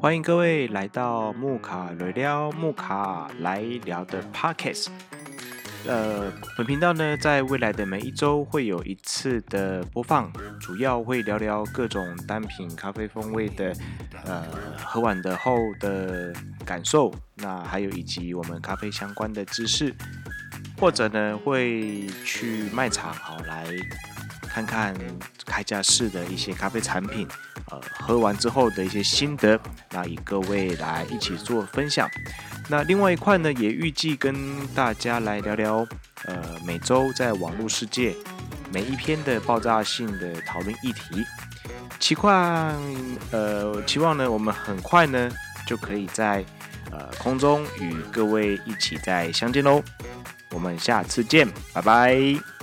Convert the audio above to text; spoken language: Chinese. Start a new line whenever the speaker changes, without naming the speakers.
欢迎各位来到木卡来聊，木卡来聊的 Podcast。呃，本频道呢，在未来的每一周会有一次的播放，主要会聊聊各种单品咖啡风味的，呃，喝完的后的感受，那还有以及我们咖啡相关的知识，或者呢会去卖场好来看看开架式的一些咖啡产品，呃，喝完之后的一些心得，那以各位来一起做分享。那另外一块呢，也预计跟大家来聊聊，呃，每周在网络世界每一篇的爆炸性的讨论议题。期望，呃，期望呢，我们很快呢就可以在呃空中与各位一起再相见喽。我们下次见，拜拜。